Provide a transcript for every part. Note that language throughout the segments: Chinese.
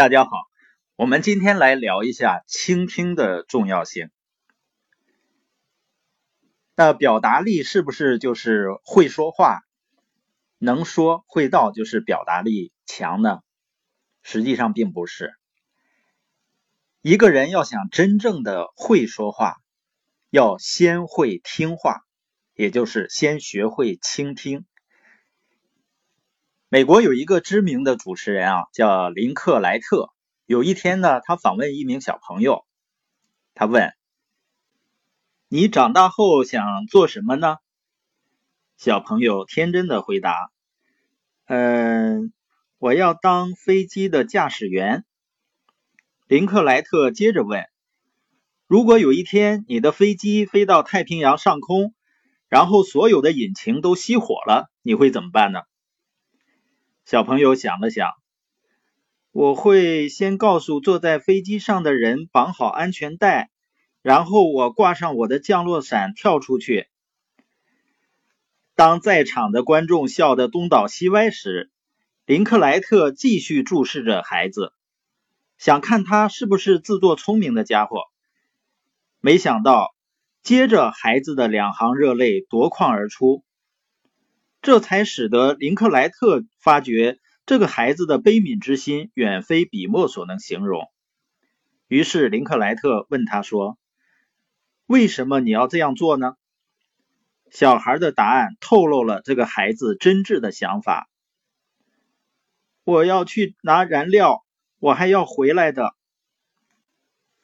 大家好，我们今天来聊一下倾听的重要性。那表达力是不是就是会说话、能说会道就是表达力强呢？实际上并不是。一个人要想真正的会说话，要先会听话，也就是先学会倾听。美国有一个知名的主持人啊，叫林克莱特。有一天呢，他访问一名小朋友，他问：“你长大后想做什么呢？”小朋友天真的回答：“嗯，我要当飞机的驾驶员。”林克莱特接着问：“如果有一天你的飞机飞到太平洋上空，然后所有的引擎都熄火了，你会怎么办呢？”小朋友想了想，我会先告诉坐在飞机上的人绑好安全带，然后我挂上我的降落伞跳出去。当在场的观众笑得东倒西歪时，林克莱特继续注视着孩子，想看他是不是自作聪明的家伙。没想到，接着孩子的两行热泪夺眶而出。这才使得林克莱特发觉这个孩子的悲悯之心远非笔墨所能形容。于是林克莱特问他说：“为什么你要这样做呢？”小孩的答案透露了这个孩子真挚的想法：“我要去拿燃料，我还要回来的。”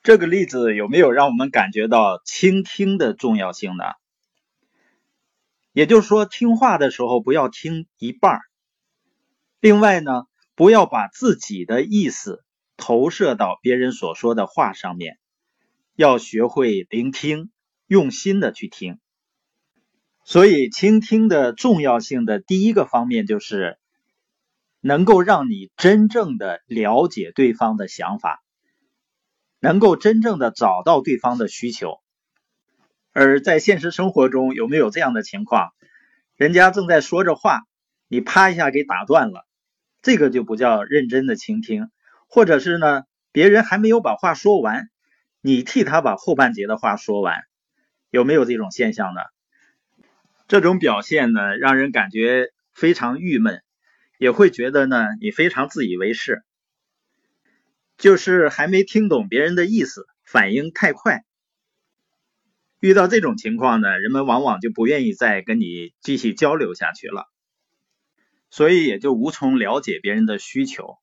这个例子有没有让我们感觉到倾听的重要性呢？也就是说，听话的时候不要听一半另外呢，不要把自己的意思投射到别人所说的话上面，要学会聆听，用心的去听。所以，倾听的重要性的第一个方面就是能够让你真正的了解对方的想法，能够真正的找到对方的需求。而在现实生活中，有没有这样的情况？人家正在说着话，你啪一下给打断了，这个就不叫认真的倾听。或者是呢，别人还没有把话说完，你替他把后半截的话说完，有没有这种现象呢？这种表现呢，让人感觉非常郁闷，也会觉得呢，你非常自以为是，就是还没听懂别人的意思，反应太快。遇到这种情况呢，人们往往就不愿意再跟你继续交流下去了，所以也就无从了解别人的需求。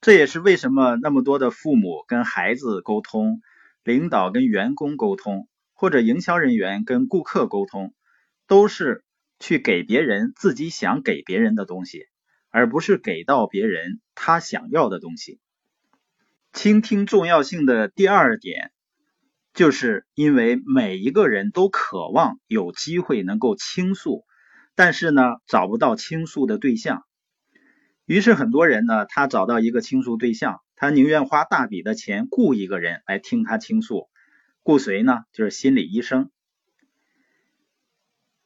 这也是为什么那么多的父母跟孩子沟通，领导跟员工沟通，或者营销人员跟顾客沟通，都是去给别人自己想给别人的东西，而不是给到别人他想要的东西。倾听重要性的第二点。就是因为每一个人都渴望有机会能够倾诉，但是呢找不到倾诉的对象，于是很多人呢他找到一个倾诉对象，他宁愿花大笔的钱雇一个人来听他倾诉，雇谁呢？就是心理医生。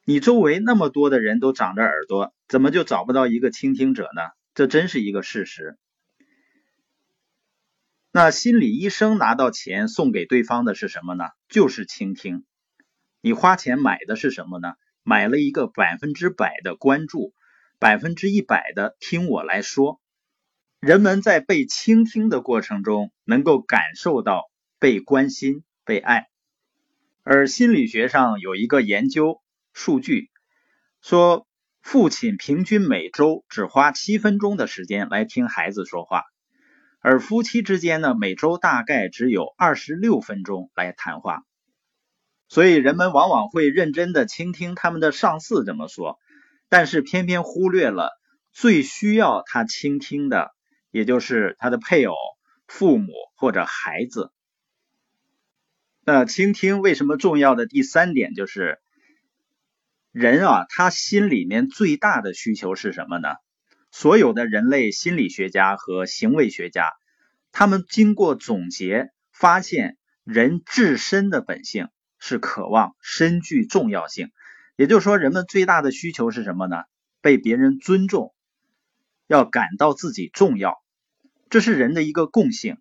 你周围那么多的人都长着耳朵，怎么就找不到一个倾听者呢？这真是一个事实。那心理医生拿到钱送给对方的是什么呢？就是倾听。你花钱买的是什么呢？买了一个百分之百的关注，百分之一百的听我来说。人们在被倾听的过程中，能够感受到被关心、被爱。而心理学上有一个研究数据说，父亲平均每周只花七分钟的时间来听孩子说话。而夫妻之间呢，每周大概只有二十六分钟来谈话，所以人们往往会认真的倾听他们的上司怎么说，但是偏偏忽略了最需要他倾听的，也就是他的配偶、父母或者孩子。那倾听为什么重要的第三点就是，人啊，他心里面最大的需求是什么呢？所有的人类心理学家和行为学家，他们经过总结发现，人自身的本性是渴望身具重要性。也就是说，人们最大的需求是什么呢？被别人尊重，要感到自己重要。这是人的一个共性。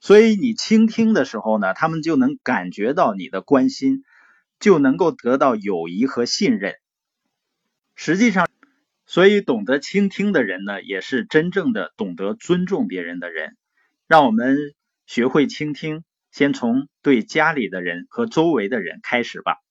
所以你倾听的时候呢，他们就能感觉到你的关心，就能够得到友谊和信任。实际上，所以懂得倾听的人呢，也是真正的懂得尊重别人的人。让我们学会倾听，先从对家里的人和周围的人开始吧。